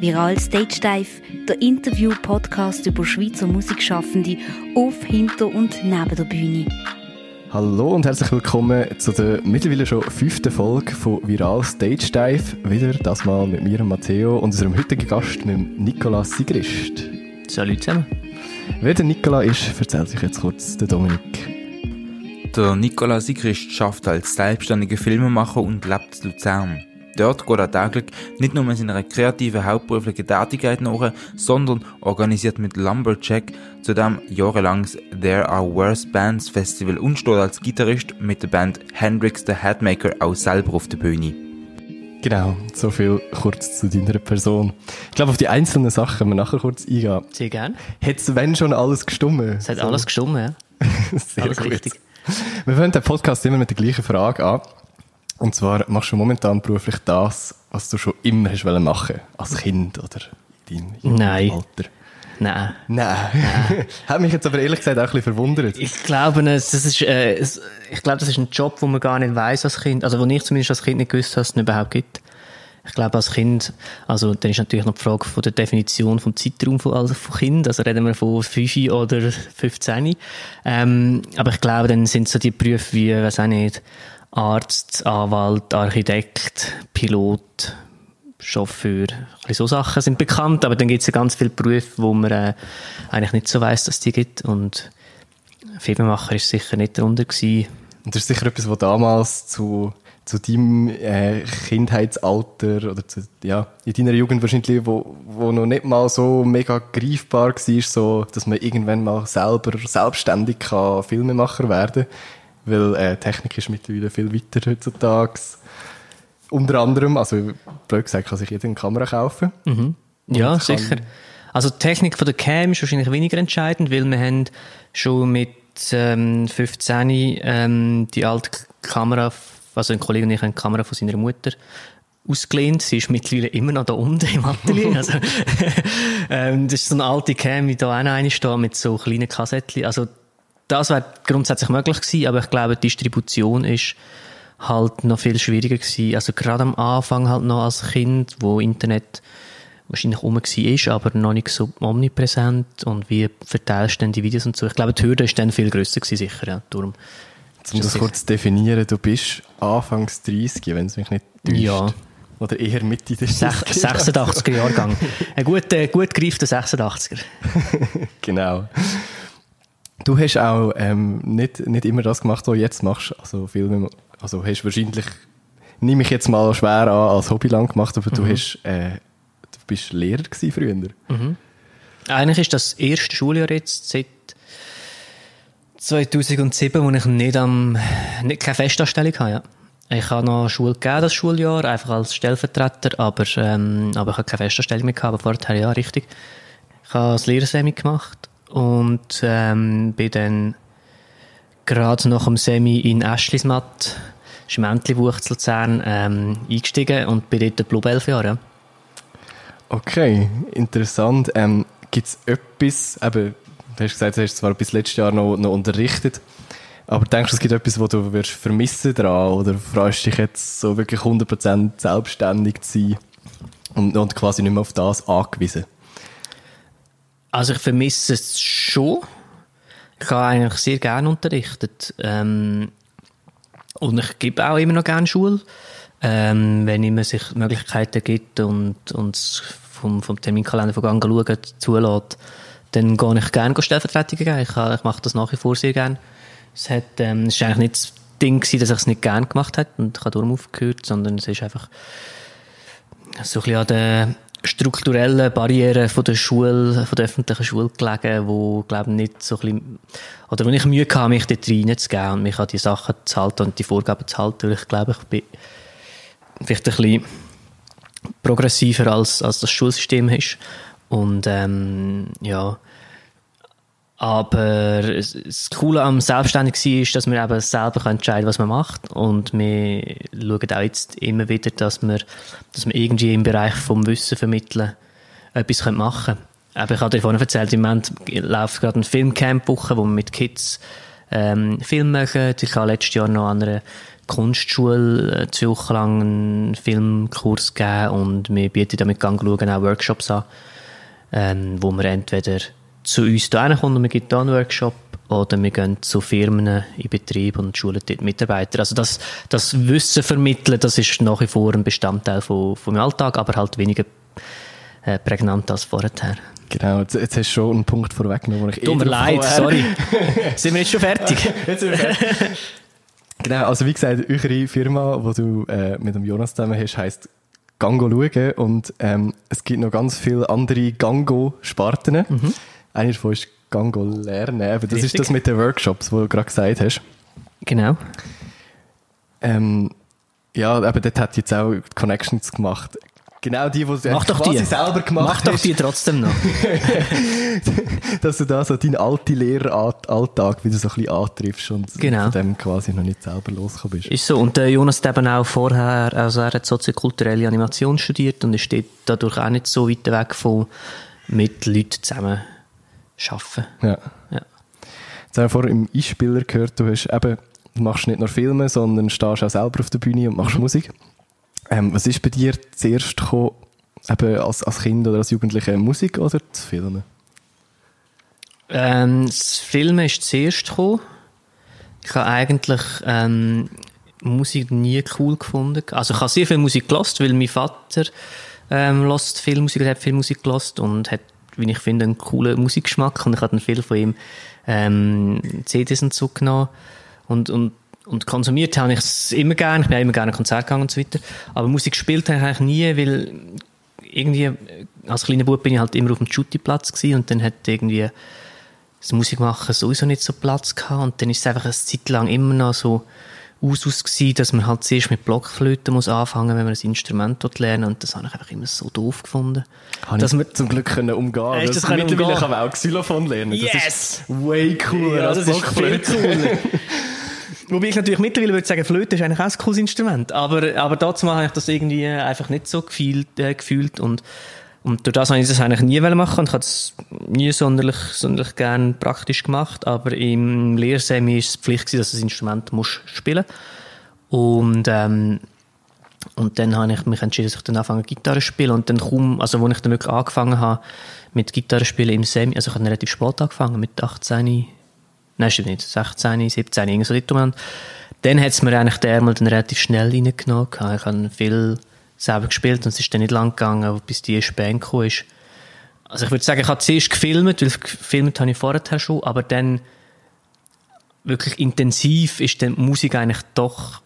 Viral Stage Dive, der Interview-Podcast über Schweizer Musikschaffende auf, hinter und neben der Bühne. Hallo und herzlich willkommen zu der mittlerweile schon fünften Folge von Viral Stage Dive. Wieder das mal mit mir, Matteo, und unserem heutigen Gast, mit Nicolas Sigrist. Salut zusammen. Wer der Nicola ist, erzählt sich jetzt kurz der Dominik. Der Nicola Sigrist schafft als selbstständiger Filmemacher und lebt in Luzern. Dort geht er täglich nicht nur mit seiner kreativen hauptberuflichen Tätigkeit nach, sondern organisiert mit Lumberjack zudem jahrelanges There Are Worse Bands Festival und steht als Gitarrist mit der Band Hendrix the Headmaker auch selber auf der Bühne. Genau, so viel kurz zu deiner Person. Ich glaube, auf die einzelnen Sachen können wir nachher kurz eingehen. Sehr gerne. Hat es, wenn schon, alles gestummen? Es hat so. alles gestummen, ja. Sehr alles gut. richtig. Wir fangen den Podcast immer mit der gleichen Frage an. Und zwar machst du momentan beruflich das, was du schon immer hast machen als Kind oder in deinem Nein. Alter? Nein. Nein. Nein. Hat mich jetzt aber ehrlich gesagt auch ein bisschen verwundert. Ich glaube, das ist, äh, ich glaube, das ist ein Job, wo man gar nicht weiß als Kind, also wo ich zumindest als Kind nicht gewusst habe, dass es ihn überhaupt gibt. Ich glaube, als Kind, also dann ist natürlich noch die Frage von der Definition vom Zeitraum von, also von Kind, also reden wir von 5 oder 15. Ähm, aber ich glaube, dann sind so die Berufe wie, weiß auch nicht, Arzt, Anwalt, Architekt, Pilot, Chauffeur, ein so Sachen sind bekannt, aber dann gibt es ja ganz viele Berufe, wo man äh, eigentlich nicht so weiß, dass die gibt. Und Filmemacher ist sicher nicht darunter gewesen. Und das ist sicher etwas, was damals zu, zu deinem äh, Kindheitsalter oder zu, ja, in deiner Jugend wahrscheinlich, wo, wo noch nicht mal so mega greifbar war, so, dass man irgendwann mal selber selbstständig kann Filmemacher werden kann weil äh, Technik ist mittlerweile viel weiter heutzutage. Unter anderem, also blöd gesagt, kann sich jeder eine Kamera kaufen. Mhm. Ja, sicher. Also die Technik von der Cam ist wahrscheinlich weniger entscheidend, weil wir haben schon mit ähm, 15 ähm, die alte Kamera, also ein Kollege und ich haben die Kamera von seiner Mutter ausgelehnt. Sie ist mittlerweile immer noch da unten im Atelier. Also, ähm, das ist so eine alte Cam, wie da auch eine steht, mit so kleinen Kassettchen. Also das wäre grundsätzlich möglich gewesen, aber ich glaube, die Distribution ist halt noch viel schwieriger gewesen. Also gerade am Anfang halt noch als Kind, wo Internet wahrscheinlich rum war, aber noch nicht so omnipräsent und wie verteilst du denn die Videos und so. Ich glaube, die Hürde ist dann viel grösser gewesen, sicher, ja, darum. Um das kurz zu definieren, du bist Anfangs 30, wenn es mich nicht täuscht. Ja. Oder eher Mitte des 86er Jahrgang. Ein gut, äh, gut gereifter 86er. genau. Du hast auch ähm, nicht, nicht immer das gemacht, was du jetzt machst. Also Filme, also hast wahrscheinlich, nehme ich jetzt mal schwer an, als Hobby lang gemacht, aber mhm. du hast, äh, du bist Lehrer gewesen früher. Mhm. Eigentlich ist das erste Schuljahr jetzt seit 2007, wo ich nicht am, nicht keine Festanstellung habe, ja. Ich habe noch Schule gegeben, das Schuljahr, einfach als Stellvertreter, aber, ähm, aber ich habe keine Festanstellung mehr gehabt, aber vorher, ja, richtig. Ich habe das Lehrersemi gemacht und ähm, bin dann gerade nach dem Semi in Eschlismatt, Schmäntliwucht Luzern, ähm, eingestiegen und bin dort Blue elf Jahre. Okay, interessant. Ähm, Gibt es etwas, eben, du hast gesagt, du hast zwar bis letztes Jahr noch, noch unterrichtet, aber denkst du, es gibt etwas, was du wirst vermissen daran oder freust dich jetzt so wirklich 100% selbstständig zu sein und, und quasi nicht mehr auf das angewiesen? Also ich vermisse es schon. Ich habe eigentlich sehr gerne unterrichtet. Ähm, und ich gebe auch immer noch gerne Schule. Ähm, wenn immer sich Möglichkeiten gibt und uns vom, vom Terminkalender von Gang schauen zulässt, dann gehe ich gerne Stellvertretungen geben. Ich, ich mache das nach wie vor sehr gerne. Es, hat, ähm, eigentlich nicht das Ding gewesen, dass ich es nicht gerne gemacht habe und ich habe darum aufgehört, sondern es ist einfach so ein bisschen an der strukturellen Barrieren von der Schule, von der öffentlichen Schule gelegen, wo, glaube nicht so ein bisschen, oder wo ich Mühe hatte, mich dort reinzugehen und mich an die Sachen zu halten und die Vorgaben zu halten, weil ich glaube, ich bin vielleicht ein bisschen progressiver als, als das Schulsystem ist. Und, ähm, ja, aber das Coole am Selbstständigsein ist, dass wir eben selber entscheiden können, was man macht. Und wir schauen auch jetzt immer wieder, dass wir, dass wir irgendwie im Bereich vom Wissen vermitteln etwas machen können. Ich habe dir vorhin erzählt, im Moment läuft gerade ein Filmcamp-Woche, wo wir mit Kids ähm, Film machen. Ich habe letztes Jahr noch an einer Kunstschule äh, Wochen lang einen Filmkurs gegeben und wir bieten damit Gang schauen auch Workshops an, ähm, wo man entweder zu uns hierher kommt und wir da einen Workshop oder wir gehen zu Firmen in Betrieb und schulen dort Mitarbeiter. Also das, das Wissen vermitteln, das ist nach wie vor ein Bestandteil von, von meinem Alltag, aber halt weniger äh, prägnant als vorher. Genau, jetzt, jetzt hast du schon einen Punkt vorweggenommen. Tut mir leid, sorry. Sind wir jetzt schon fertig? jetzt sind wir fertig. genau, also wie gesagt, eure Firma, die du äh, mit dem Jonas zusammen hast, heisst Gango schauen und ähm, es gibt noch ganz viele andere Gango-Sparten. Mhm. Einer davon ist Gango lernen. Aber das Richtig. ist das mit den Workshops, wo du gerade gesagt hast. Genau. Ähm, ja, aber dort hat jetzt auch Connections gemacht. Genau die, die du Mach quasi die. selber gemacht Mach hast. Mach doch die trotzdem noch. Dass du da so deinen alten Lehreralltag wieder so ein bisschen antriffst und genau. von dem quasi noch nicht selber losgekommen bist. Ist so. Und der Jonas hat eben auch vorher, also er hat soziokulturelle Animation studiert und ist dadurch auch nicht so weit weg von mit Leuten zusammen arbeiten. Ja. ja. Jetzt haben wir vorher im Einspieler gehört, du hast eben, machst nicht nur Filme, sondern stehst auch selber auf der Bühne und machst mhm. Musik. Ähm, was ist bei dir zuerst gekommen, eben als, als Kind oder als Jugendliche, Musik oder das Filmen? Ähm, das Filmen ist zuerst gekommen. Ich habe eigentlich ähm, Musik nie cool gefunden. Also ich habe sehr viel Musik gelost, weil mein Vater ähm, lost viel Musik, hat viel Musik gelost und hat, wie ich finde, einen coolen Musikgeschmack und ich habe dann viel von ihm ähm, CDs und so genommen und, und und konsumiert habe ich es immer gerne. Ich bin immer gerne Konzert gegangen und so weiter. Aber Musik gespielt habe ich eigentlich nie, weil irgendwie als kleiner Bub bin ich halt immer auf dem Shooty-Platz und dann hat irgendwie das Musikmachen sowieso nicht so Platz gehabt und dann ist es einfach eine Zeit lang immer noch so Usus gewesen, dass man halt zuerst mit Blockflöten muss anfangen, wenn man ein Instrument lernen und das habe ich einfach immer so doof gefunden. Habe dass man zum Glück können umgehen. Äh, das mittlerweile umgehen. kann man auch Xylophon lernen. Yes! Das ist way cooler ja, als Blockflöte. Wobei ich natürlich mittlerweile würde sagen, Flöte ist eigentlich auch ein cooles Instrument. Aber, aber dazu habe ich das irgendwie einfach nicht so gefühlt, äh, gefühlt und, und durch das habe ich das eigentlich nie machen und ich habe es nie sonderlich, sonderlich gern praktisch gemacht. Aber im Lehrsemi ist es Pflicht gewesen, dass du das Instrument musst spielen Und, ähm, und dann habe ich mich entschieden, dass ich dann anfange Gitarre zu spielen und dann kaum, also als ich dann wirklich angefangen habe mit Gitarre spielen im Semi, also ich habe relativ spät angefangen, mit 18, nein, stimmt nicht, 16, 17, irgendwie so dort Dann hat es mir eigentlich der Ärmel dann relativ schnell reingenommen. Ich habe viel selber gespielt und es ist dann nicht lang gegangen, bis die erste Band gekommen ist. Also ich würde sagen, ich habe zuerst gefilmt, weil gefilmt habe ich vorher schon, aber dann wirklich intensiv ist dann die Musik eigentlich doch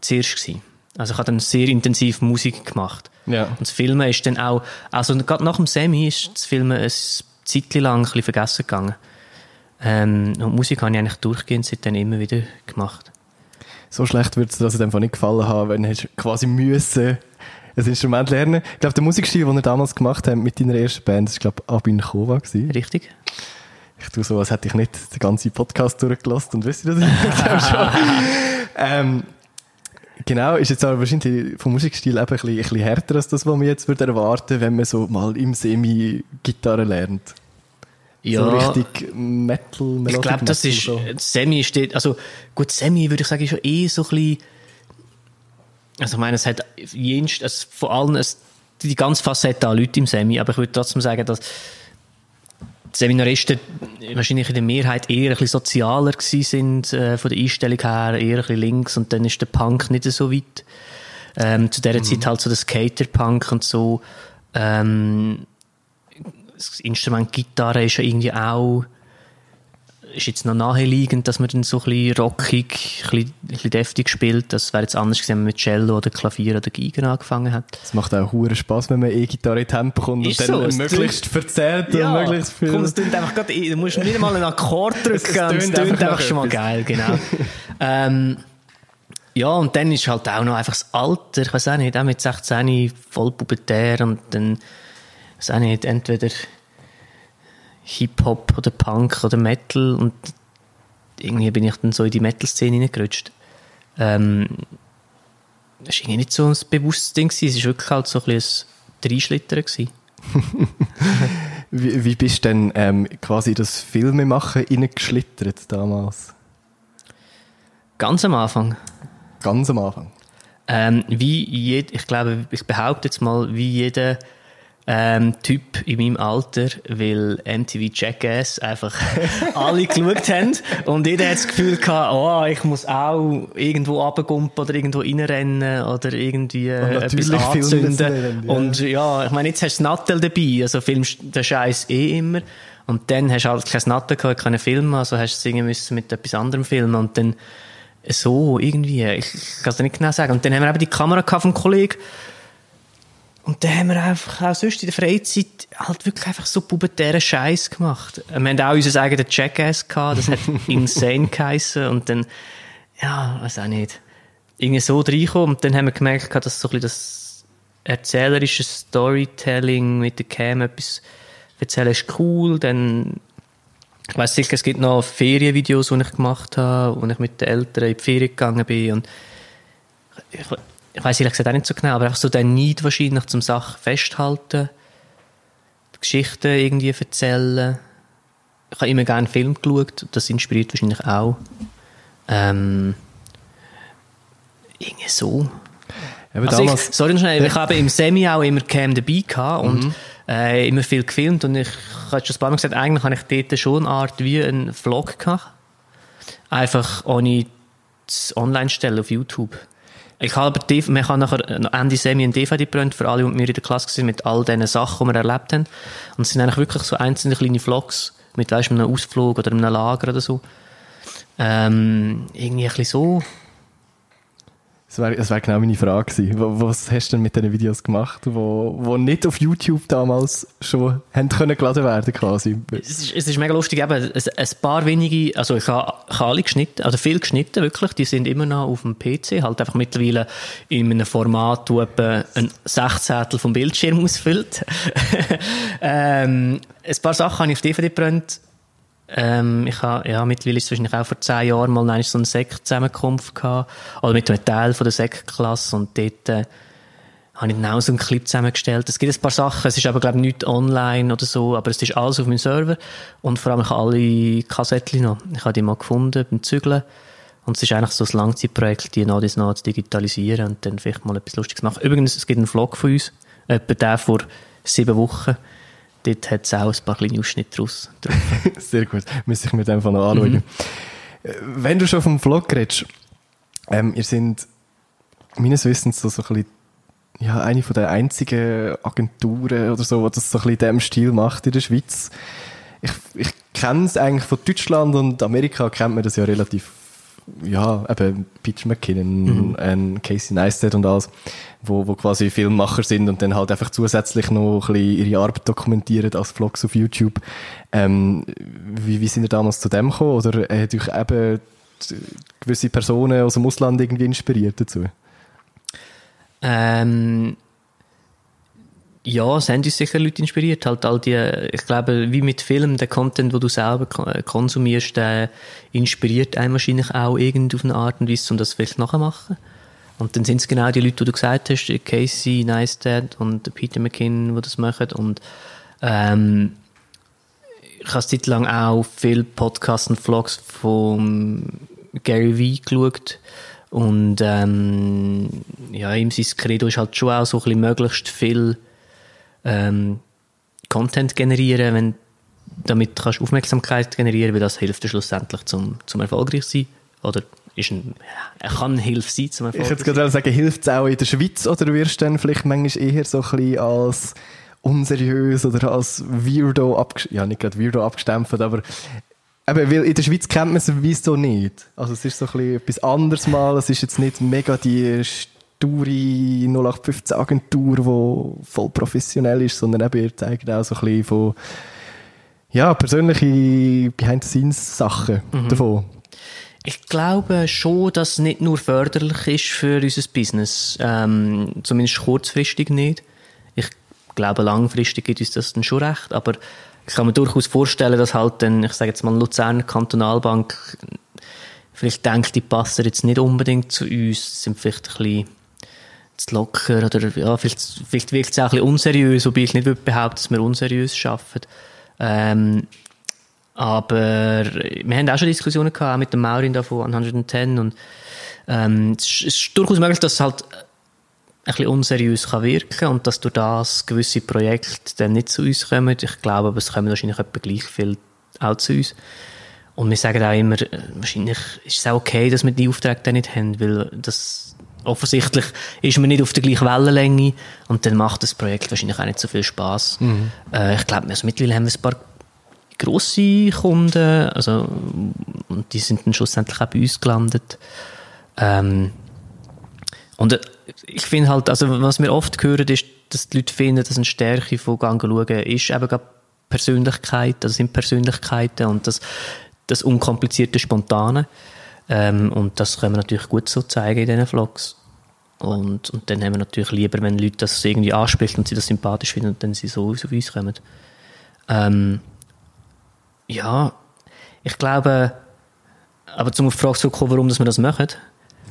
zuerst gewesen. Also ich habe dann sehr intensiv Musik gemacht. Ja. Und das Filmen ist dann auch, also gerade nach dem Semi ist das Filmen ein Zeit lang ein bisschen vergessen gegangen. Ähm, und Musik habe ich eigentlich durchgehend seitdem immer wieder gemacht. So schlecht würde es dir das Fall nicht gefallen haben, wenn du quasi müssen ein Instrument lernen. Ich glaube, der Musikstil, den ihr damals gemacht habt mit deiner ersten Band, das war, glaube ich, Abin Kova. Gewesen. Richtig. Ich tue so, als hätte ich nicht den ganzen Podcast durchgelassen und wüsste das schon. ähm, genau, ist jetzt aber wahrscheinlich vom Musikstil eben ein bisschen, ein bisschen härter als das, was man jetzt würde erwarten, wenn man so mal im Semi Gitarre lernt. Ja, so richtig Metal, Melodic Ich glaube, das ist, so. Semi steht, also, gut, Semi würde ich sagen, ist schon eh so ein bisschen, also ich meine, es hat jenst, also vor allem es, die ganze Facette an Leute im Semi, aber ich würde trotzdem sagen, dass die Seminaristen wahrscheinlich in der Mehrheit eher ein bisschen sozialer gewesen sind, äh, von der Einstellung her, eher ein bisschen links und dann ist der Punk nicht so weit. Ähm, zu dieser mhm. Zeit halt so der Skater-Punk und so. Ähm, das Instrument Gitarre ist ja irgendwie auch ist jetzt noch naheliegend, dass man dann so ein bisschen rockig, ein bisschen, ein bisschen deftig spielt. Das wäre jetzt anders gewesen, wenn man mit Cello oder Klavier oder Geigen angefangen hat. Es macht auch hohen Spaß, wenn man E-Gitarre in Tempo bekommt und dann so, möglichst verzerrt ja, und möglichst viel... Komm, es tönt einfach grad, du musst nicht einmal einen Akkord drücken, es tönt einfach, einfach schon mal geil, genau. ähm, ja, und dann ist halt auch noch einfach das Alter, ich weiß auch nicht, auch mit 16 voll pubertär und dann weiß auch nicht, entweder Hip-Hop oder Punk oder Metal und irgendwie bin ich dann so in die Metal-Szene hineingerutscht. Ähm, das war irgendwie nicht so ein bewusstes Ding, es war wirklich halt so ein bisschen ein Dreischlitter. wie, wie bist du denn ähm, quasi das Filmemachen reingeschlittert damals? Ganz am Anfang. ganz am Anfang? Ähm, wie jed, ich glaube, ich behaupte jetzt mal, wie jeder ähm, Typ in meinem Alter, weil MTV Jackass einfach alle geschaut haben und jeder hat das Gefühl gehabt, oh, ich muss auch irgendwo runtergumpen oder irgendwo reinrennen oder irgendwie äh, etwas anzünden. ja. Und ja, ich meine, jetzt hast du Nattel dabei, also filmst den Scheiß eh immer. Und dann hast du halt kein Nattel gehabt, keine filmen, also hast du singen müssen mit etwas anderem filmen und dann so, irgendwie, ich kann es dir nicht genau sagen. Und dann haben wir eben die Kamera gehabt vom Kollegen und dann haben wir einfach auch sonst in der Freizeit halt wirklich einfach so pubertären Scheiß gemacht. Wir haben auch unser eigenes Jackass gehabt, das hat insane geheissen. Und dann, ja, weiß auch nicht, irgendwie so reinkommen. Und dann haben wir gemerkt, dass so ein bisschen das erzählerische Storytelling mit der Cam etwas erzählen ist cool. Dann, ich weiss sicher, es gibt noch Ferienvideos, die ich gemacht habe, wo ich mit den Eltern in die Ferien gegangen bin. Und ich, ich weiß ehrlich gesagt auch nicht so genau, aber einfach so der Need wahrscheinlich zum Sachen festhalten, die Geschichten irgendwie erzählen. Ich habe immer gerne Film geschaut, das inspiriert wahrscheinlich auch. Ähm, irgendwie so. Eben Also damals, ich, sorry, noch schnell, ich habe im Semi auch immer Cam dabei gehabt und äh, immer viel gefilmt und ich habe schon ein paar Mal gesagt, eigentlich habe ich dort schon eine Art wie einen Vlog gehabt. Einfach ohne das online stellen auf YouTube. Ich habe aber, man kann nachher Ende Semi ein DVD gebrannt für alle, mit mir in der Klasse waren, mit all diesen Sachen, die wir erlebt haben. Und es sind eigentlich wirklich so einzelne kleine Vlogs mit, weißt einem Ausflug oder einem Lager oder so. Ähm, irgendwie ein bisschen so. Das wäre das wär genau meine Frage Was hast du denn mit diesen Videos gemacht, wo, wo nicht auf YouTube damals schon haben können geladen werden quasi? Es ist, es ist mega lustig, eben, ein, ein paar wenige, also ich habe, ich habe alle geschnitten, also viel geschnitten, wirklich, die sind immer noch auf dem PC, halt einfach mittlerweile in einem Format, wo etwa ein Sechzehntel vom Bildschirm ausfüllt. ähm, ein paar Sachen habe ich auf DVD gebrannt. Ähm, ich habe, ja, mittlerweile ist es wahrscheinlich auch vor zehn Jahren mal eine so eine Sekt-Zusammenkunft gehabt, oder mit einem Teil von der Sektklasse und dort, äh, habe ich dann auch so einen Clip zusammengestellt. Es gibt ein paar Sachen, es ist aber, glaube ich, nicht online oder so, aber es ist alles auf meinem Server. Und vor allem, ich habe alle Kassettchen noch. Ich habe die mal gefunden beim Zügeln. Und es ist eigentlich so ein Langzeitprojekt, die nach nach zu digitalisieren und dann vielleicht mal etwas Lustiges machen. Übrigens, es gibt einen Vlog von uns, etwa der vor sieben Wochen. Dort hat es auch ein paar kleine Ausschnitte draus. Sehr gut. Müsste ich mir dann einfach noch anschauen. Äh, Wenn du schon vom Vlog redest, ähm, ihr sind meines Wissens so, so ein bisschen, ja, eine von der einzigen Agenturen oder so, die das so ein bisschen in diesem Stil macht in der Schweiz. Ich, ich kenne es eigentlich von Deutschland und Amerika kennt man das ja relativ, ja, eben Peter McKinnon, ähm, Casey Neistat und alles, wo, wo quasi Filmmacher sind und dann halt einfach zusätzlich noch ein bisschen ihre Arbeit dokumentieren als Vlogs auf YouTube. Ähm, wie, wie sind ihr damals zu dem gekommen? Oder hat euch eben gewisse Personen aus dem Ausland irgendwie inspiriert dazu? Ähm, ja, es haben uns sicher Leute inspiriert. Halt all die, ich glaube, wie mit Film, der Content, den du selber äh, konsumierst, der inspiriert einen wahrscheinlich auch irgendwie auf eine Art und Weise, um das vielleicht nachzumachen. Und dann sind es genau die Leute, die du gesagt hast, Casey Neistat und Peter McKinnon, die das machen. Und ähm, ich habe eine Zeit lang auch viele Podcasts und Vlogs von Gary Vee geschaut. Und ähm, ja, ihm sein Credo ist halt schon auch so ein bisschen möglichst viel ähm, Content generieren, wenn damit kannst du Aufmerksamkeit generieren, weil das hilft dir schlussendlich zum, zum erfolgreich sein. Oder ist ein, kann Hilfe sein zum Ich erfolgreich würde gerade sagen, hilft es auch in der Schweiz oder wirst du dann vielleicht manchmal eher so ein bisschen als unseriös oder als Weirdo abgestempelt, ja nicht gerade Weirdo abgestempelt, aber eben, weil in der Schweiz kennt man es wieso nicht. Also es ist so ein bisschen etwas anderes mal, es ist jetzt nicht mega die sture 0815 Agentur, die voll professionell ist, sondern eben ihr zeigt auch so ein bisschen von ja, persönliche Behind-the-Scenes-Sachen davon. Ich glaube schon, dass es nicht nur förderlich ist für unser Business. Ähm, zumindest kurzfristig nicht. Ich glaube, langfristig gibt uns das dann schon recht. Aber ich kann mir durchaus vorstellen, dass halt dann, ich sage jetzt mal, Luzerner Kantonalbank vielleicht denkt, die passen jetzt nicht unbedingt zu uns, sind vielleicht ein bisschen zu locker oder ja, vielleicht, vielleicht wirkt es auch ein bisschen unseriös, wobei ich nicht würde dass wir unseriös arbeiten. Ähm, aber wir haben auch schon Diskussionen gehabt, auch mit dem Maurin da von 110 und Ähm, es, ist, durchaus möglich, dass es halt ein bisschen unseriös kann wirken und dass durch das gewisse Projekte dann nicht zu uns kommen. Ich glaube, aber es kommen wahrscheinlich etwa gleich viel auch zu uns. Und wir sagen auch immer, äh, wahrscheinlich ist es auch okay, dass wir die Aufträge dann nicht haben, weil das offensichtlich ist man nicht auf der gleichen Wellenlänge und dann macht das Projekt wahrscheinlich auch nicht so viel Spaß. Äh, ich glaube, also mittlerweile haben wir ein paar grosse Kunden, also, und die sind dann schlussendlich auch bei uns gelandet. Ähm, und äh, ich finde halt, also was wir oft hören, ist, dass die Leute finden, dass eine Stärke von Gang schauen ist eben gerade Persönlichkeit, das sind Persönlichkeiten und das, das unkomplizierte Spontane. Ähm, und das können wir natürlich gut so zeigen in diesen Vlogs. Und, und dann haben wir natürlich lieber, wenn Leute das irgendwie ansprechen und sie das sympathisch finden und dann sie so auf uns kommen. Ähm, ja, ich glaube, aber zum auf die Frage zurückkommen, warum dass wir das machen,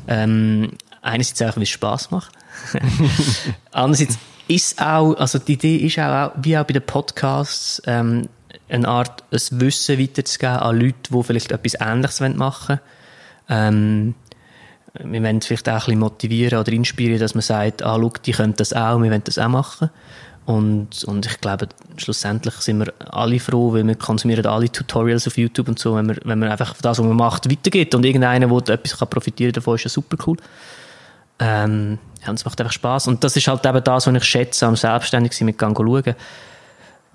ähm, einerseits einfach, weil es Spass macht. Andererseits ist auch, also die Idee ist auch, wie auch bei den Podcasts, ähm, eine Art, ein Wissen weiterzugeben an Leute, die vielleicht etwas Ähnliches machen wollen. Ähm, wir wollen vielleicht auch ein bisschen motivieren oder inspirieren, dass man sagt, ah, schau, die können das auch, wir wollen das auch machen. Und, und ich glaube, schlussendlich sind wir alle froh, weil wir konsumieren alle Tutorials auf YouTube und so, wenn man, wenn man einfach das, was man macht, weitergeht und irgendeiner, der etwas kann profitieren davon, ist ja super cool. Ähm, ja, und es macht einfach Spaß Und das ist halt eben das, was ich schätze am Selbstständigsein mit Gang schauen.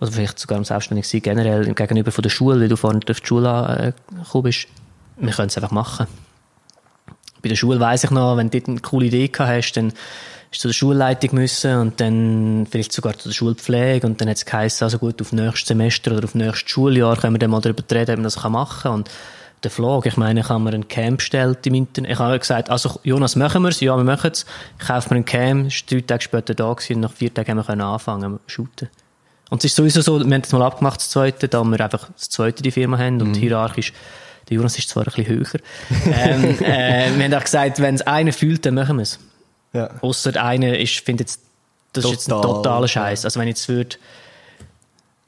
Oder vielleicht sogar am Selbstständigsein generell gegenüber von der Schule, weil du vorhin auf die Schule äh, bist. Wir können es einfach machen. Bei der Schule weiss ich noch, wenn du dort eine coole Idee gehabt hast, dann ist zu der Schulleitung müssen und dann vielleicht sogar zu der Schulpflege und dann hat es geheißen, also gut, auf nächstes Semester oder auf nächstes Schuljahr können wir dann mal darüber reden, ob man das machen kann. Und der Vlog, ich meine, ich habe mir ein Cam bestellt im Internet. Ich habe gesagt, also Jonas, machen wir es? Ja, wir machen es. Ich kaufe mir ein Cam, ist drei Tage später da gewesen, und nach vier Tagen haben wir können anfangen zu shooten. Und es ist sowieso so, wir haben es mal abgemacht, das zweite, da wir einfach das zweite die Firma haben und hierarchisch der Jonas ist zwar ein bisschen höher. ähm, äh, wir haben auch gesagt, wenn es einer fühlt, dann machen wir es. Ja. Ausser einer ist, findet jetzt, das ist jetzt ein Total, totaler Scheiß. Also wenn jetzt würde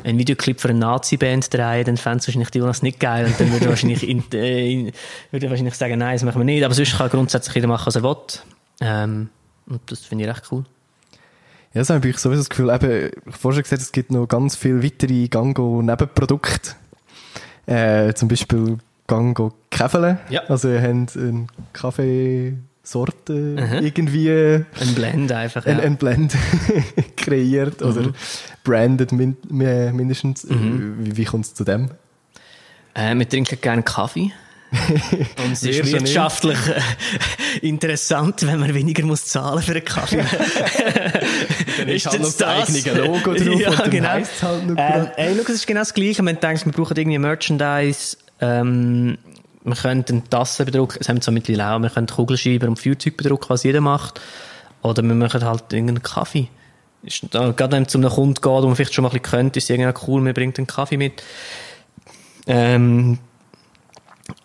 einen Videoclip für eine Nazi-Band drehen, dann fände es wahrscheinlich die Jonas nicht geil und dann würde er wahrscheinlich, in, äh, in, würde er wahrscheinlich sagen, nein, das machen wir nicht. Aber sonst kann grundsätzlich jeder machen, was er will. Ähm, und das finde ich recht cool. Ja, so habe ich sowieso das Gefühl, eben, ich habe vorhin gesagt, es gibt noch ganz viele weitere Gango-Nebenprodukte. Äh, zum Beispiel Gango Käfele. Ja. Also, ihr habt eine Kaffeesorte Mhm. irgendwie, Ein Blend einfach, ja. ein, ein Blend kreiert oder branded min mi- mindestens. Wie, wie kommt es zu dem? Äh, wir trinken gerne Kaffee. Und es ist wirtschaftlich äh, interessant, wenn man weniger muss zahlen für einen Kaffee. Dann ist halt noch das eigene Logo drauf ja, und dann genau. es halt noch ähm, ey, schau, es ist genau das Gleiche. Man denkt, wir brauchen irgendwie Merchandise. Ähm, wir können eine Tasse bedrucken, das haben wir zwar mittlerweile auch, wir können Kugelschreiber und Feuerzeug bedrucken, was jeder macht. Oder wir machen halt irgendeinen Kaffee. Ist, da, gerade wenn es zu einem Kunden geht, wo man vielleicht schon mal ein bisschen könnte, ist es irgendwie cool, man bringt einen Kaffee mit. Ähm,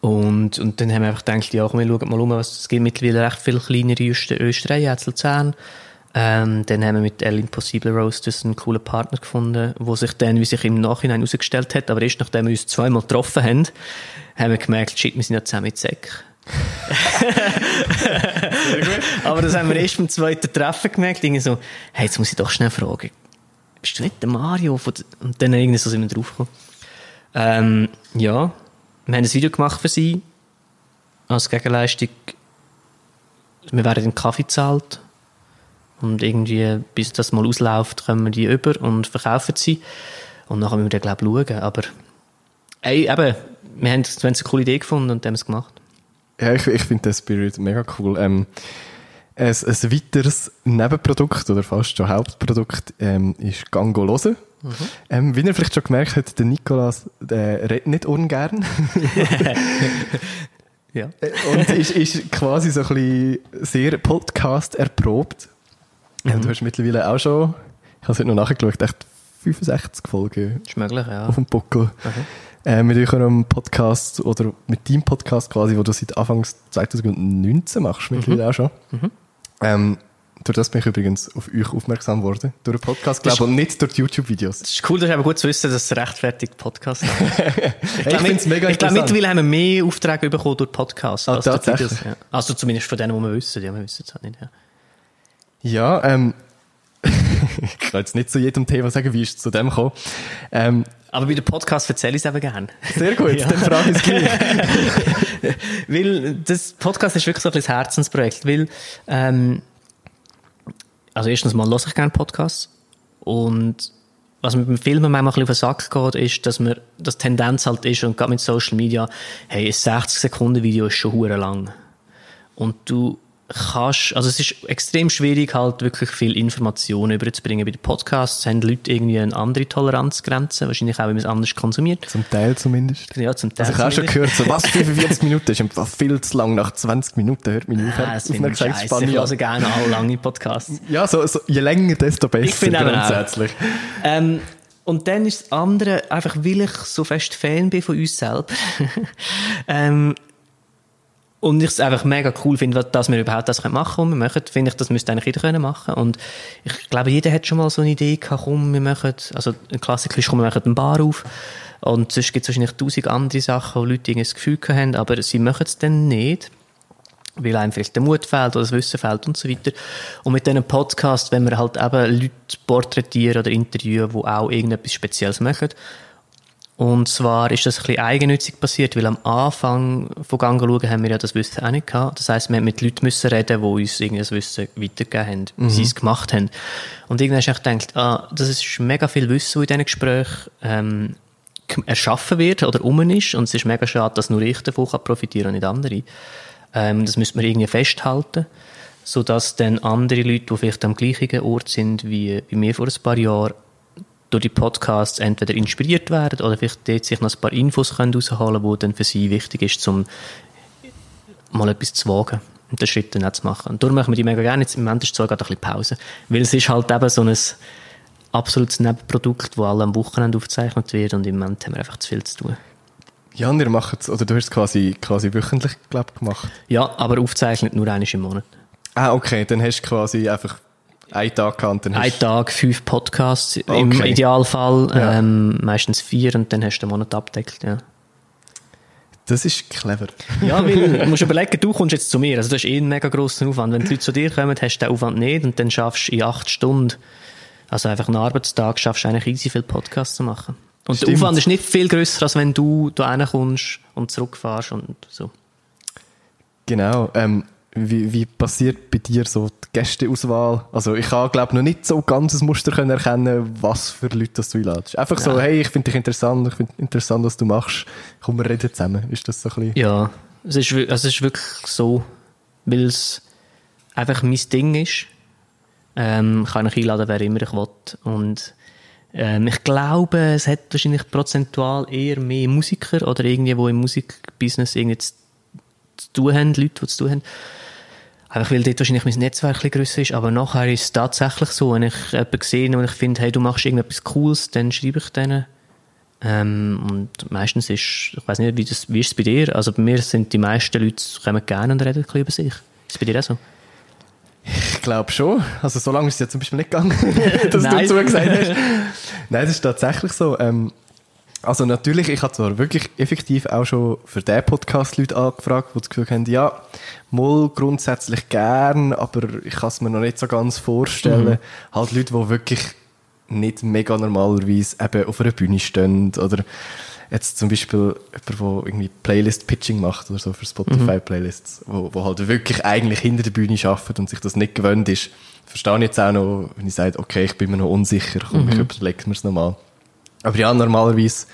und, und dann haben wir einfach gedacht, ja, komm, wir schauen mal um, es gibt mittlerweile recht viele kleinere Öster Österreicher, jetzt Luzern. Ähm, dann haben wir mit El Impossible Roasters einen coolen Partner gefunden, wo sich dann, wie sich im Nachhinein herausgestellt hat, aber erst nachdem wir uns zweimal getroffen haben, haben wir gemerkt, shit, wir sind ja zusammen mit Säck. aber das haben wir erst beim zweiten Treffen gemerkt, irgendwie so, hey, jetzt muss ich doch schnell fragen, bist du nicht der Mario? Und dann irgendwie so sind wir draufgekommen. Ähm, ja, wir haben ein Video gemacht für sie. Als Gegenleistung, wir werden den Kaffee gezahlt. Und irgendwie, bis das mal ausläuft, kommen wir die über und verkaufen sie. Und nachher müssen wir dann, glaube ich, schauen. Aber, ey, eben, wir haben, wir haben eine coole Idee gefunden und haben es gemacht. Ja, ich, ich finde den Spirit mega cool. Ähm, ein, ein weiteres Nebenprodukt oder fast schon Hauptprodukt ähm, ist Gango Lose. Ähm, wie ihr vielleicht schon gemerkt habt, der Nikolas der redet nicht ungern. Ja. und ist, ist quasi so ein bisschen sehr Podcast erprobt. Ähm, du hast mittlerweile auch schon, ich habe es heute noch nachgeschaut, echt 65 Folgen Ist möglich, ja. auf dem Buckel. Äh, mit eurem Podcast oder mit deinem Podcast quasi, wo du seit Anfang 2019 machst, mittlerweile auch schon. Ähm, Durch das bin ich übrigens auf euch aufmerksam geworden. Durch den Podcast, glaube ich, und nicht durch die YouTube-Videos. Es ist cool, das ist aber gut zu wissen, dass es rechtfertigt Podcast ist. Ich, ich finde es mega Ich glaube, mittlerweile haben wir mehr Aufträge bekommen durch Podcasts Ah, als durch? Videos. Ja. Also zumindest von denen, die wir wissen. Ja, wir wissen es halt nicht. Ja. Ja, ähm, ich kann jetzt nicht zu jedem Thema sagen, wie ist es zu dem gekommen. Ähm, Aber bei den Podcasts erzähle ich es eben gerne. sehr gut, Ja. dann frage ich es gleich. weil das Podcast ist wirklich so ein bisschen Herzensprojekt, weil ähm, also erstens mal höre ich gerne Podcasts und was mir beim Filmen manchmal ein bisschen auf den Sack geht, ist, dass man, das Tendenz halt ist, und gerade mit Social Media, hey, ein 60 Sekunden Video ist schon hure lang. Und du kannst, also es ist extrem schwierig, halt wirklich viel Informationen überzubringen. Bei den Podcasts haben Leute irgendwie eine andere Toleranzgrenze, wahrscheinlich auch, wie man es anders konsumiert. Zum Teil zumindest. Ja, zum Teil Also ich habe auch schon gehört, so, was, 45 Minuten ist einfach viel zu lang. Nach 20 Minuten hört meine Ah, das finde ich scheiße. Ich Aufmerksamkeitsspanne höre gerne alle lange Podcasts. Ja, so, so, je länger, desto besser. Ich finde eben auch. grundsätzlich. Ähm, und dann ist das andere, einfach weil ich so fest Fan bin von uns selber. ähm, und ich es einfach mega cool finde, dass wir überhaupt das machen können, was wir machen, finde ich, das müsste eigentlich jeder können machen. Und ich glaube, jeder hat schon mal so eine Idee gehabt, komm, wir machen, also ein Klassiker ist, komm, wir machen eine Bar auf. Und sonst gibt es wahrscheinlich tausend andere Sachen, wo Leute irgendwie das Gefühl haben, aber sie machen es dann nicht weil einem vielleicht der Mut fehlt oder das Wissen fehlt und so weiter. Und mit diesem Podcast, wenn wir halt eben Leute porträtieren oder interviewen, die auch irgendetwas Spezielles machen. Und zwar ist das ein bisschen eigennützig passiert, weil am Anfang von Gang schauen haben wir ja das Wissen auch nicht gehabt. Das heisst, wir haben mit Leuten müssen reden, die uns irgendein Wissen weitergegeben haben, wie sie es gemacht haben. Und irgendwann habe ich gedacht, ah, das ist mega viel Wissen, das in diesen Gesprächen ähm, erschaffen wird oder um ist. Und es ist mega schade, dass nur ich davon kann profitieren und nicht andere. Ähm, das müsste man irgendwie festhalten, sodass dann andere Leute, die vielleicht am gleichen Ort sind wie, wie wir vor ein paar Jahren, durch die Podcasts entweder inspiriert werden oder vielleicht dort sich noch ein paar Infos können rausholen können, die dann für sie wichtig ist, um mal etwas zu wagen und den Schritt dann auch zu machen. Und darum machen wir die mega gerne. Jetzt im Moment ist zwar gerade ein bisschen Pause, weil es ist halt eben so ein absolutes Nebenprodukt, das alle am Wochenende aufgezeichnet wird und im Moment haben wir einfach zu viel zu tun. Ja, und ihr macht es, oder du hast es quasi, quasi wöchentlich, glaube gemacht. Ja, aber aufzeichnet nur einmal im Monat. Ah, okay, dann hast du quasi einfach einen Tag und dann Ein hast Tag, fünf Podcasts im Okay. Idealfall, Ja. ähm, meistens vier und dann hast du den Monat abdeckt. Ja, Das ist clever. ja weil du musst überlegen, du kommst jetzt zu mir, also das ist eh ein mega grosser Aufwand. Wenn die Leute zu dir kommen, hast du den Aufwand nicht und dann schaffst du in acht Stunden, also einfach einen Arbeitstag, schaffst du eigentlich easy viel Podcasts zu machen. Und Stimmt. der Aufwand ist nicht viel grösser, als wenn du da kommst und zurückfährst und so. Genau. Ähm, wie, wie passiert bei dir so die Gästeauswahl? Also ich habe, glaube noch nicht so ganz ein Muster können erkennen, was für Leute das du einladest. Einfach so, Ja. hey, ich finde dich interessant, ich finde interessant, was du machst. Komm, wir reden zusammen. Ist das so ein bisschen... Ja, es ist, es ist wirklich so, weil es einfach mein Ding ist. Ähm, kann ich einladen, wer immer ich will. Und ähm, ich glaube, es hat wahrscheinlich prozentual eher mehr Musiker oder irgendwie, die im Musikbusiness irgendwie zu, zu tun haben, Leute, die zu tun haben. Einfach weil dort wahrscheinlich mein Netzwerk ein grösser ist. Aber nachher ist es tatsächlich so, wenn ich jemanden sehe und ich finde, hey, du machst irgendetwas Cooles, dann schreibe ich denen. Ähm, und meistens ist, ich weiß nicht, wie, das, wie ist es bei dir? Also bei mir sind die meisten Leute, kommen gerne und reden ein bisschen über sich. Ist es bei dir auch so? Ich glaube schon. Also so lange ist es ja zum Beispiel nicht gegangen, dass du zugesagt hast. Nein, das ist tatsächlich so. Ähm, also natürlich, ich habe zwar wirklich effektiv auch schon für diesen Podcast Leute angefragt, die das Gefühl haben, ja, mal grundsätzlich gern, aber ich kann es mir noch nicht so ganz vorstellen. Halt Leute, die wirklich nicht mega normalerweise eben auf einer Bühne stehen oder jetzt zum Beispiel jemand, der irgendwie Playlist-Pitching macht oder so für Spotify-Playlists, wo, wo halt wirklich eigentlich hinter der Bühne arbeitet und sich das nicht gewöhnt ist. Verstehe ich jetzt auch noch, wenn ich sage, okay, ich bin mir noch unsicher, komm, ich überlege mir es nochmal. Aber ja, normalerweise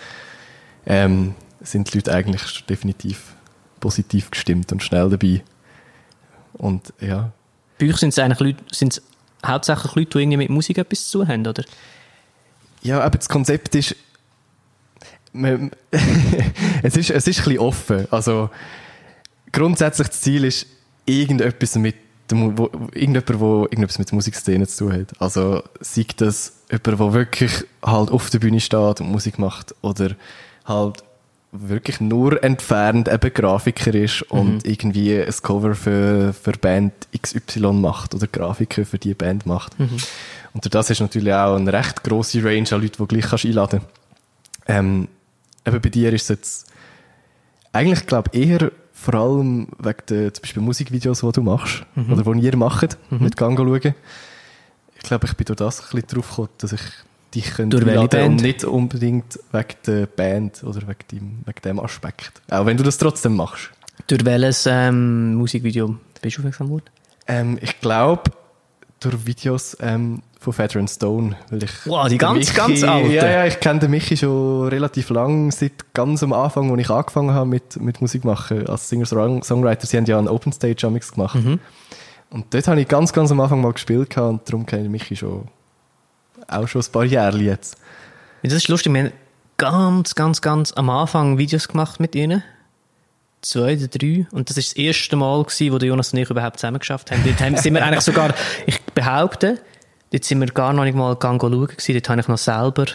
ähm, sind die Leute eigentlich definitiv positiv gestimmt und schnell dabei. Und ja, Bei euch sind es eigentlich Leute, sind es hauptsächlich Leute, die irgendwie mit Musik etwas zu haben, oder? Ja, aber das Konzept ist, man, es ist, es ist ein bisschen offen. Also, grundsätzlich das Ziel ist, irgendetwas mit wo, irgendjemand, der irgendetwas mit der Musikszene zu tun hat. Also, sei das jemand, der wirklich halt auf der Bühne steht und Musik macht, oder halt wirklich nur entfernt eben Grafiker ist und irgendwie ein Cover für, für Band XY macht oder Grafiker für die Band macht. Und durch das ist natürlich auch eine recht grosse Range an Leuten, die gleich kannst einladen. Ähm, Eben bei dir ist es jetzt eigentlich, glaube ich, eher vor allem wegen der zum Beispiel Musikvideos, die du machst oder die ihr macht, mit Gang schauen. Ich glaube, ich bin durch das ein bisschen drauf gekommen, dass ich dich könnte einladen und nicht unbedingt wegen der Band oder wegen dem, wegen dem Aspekt. Auch wenn du das trotzdem machst. Durch welches ähm, Musikvideo bist du aufmerksam geworden? Ähm, ich glaube, durch Videos ähm, von Feather and Stone. Weil ich Wow, die ganz, ganz alten? Ja, ja, ich kenne den Michi schon relativ lang, seit ganz am Anfang, als ich angefangen habe mit, mit Musik machen, als Singer-Songwriter. Sie haben ja einen Open Stage Amix gemacht. Mhm. Und dort habe ich ganz, ganz am Anfang mal gespielt und darum kenne ich Michi schon auch schon ein paar Jahre jetzt. Das ist lustig, wir haben ganz, ganz, ganz am Anfang Videos gemacht mit ihnen. Zwei oder drei. Und das ist das erste Mal, gewesen, wo Jonas und ich überhaupt zusammen geschafft haben. Dort sind wir eigentlich sogar, ich behaupte, dort sind wir gar noch nicht mal gegangen schauen. Dort habe ich noch selber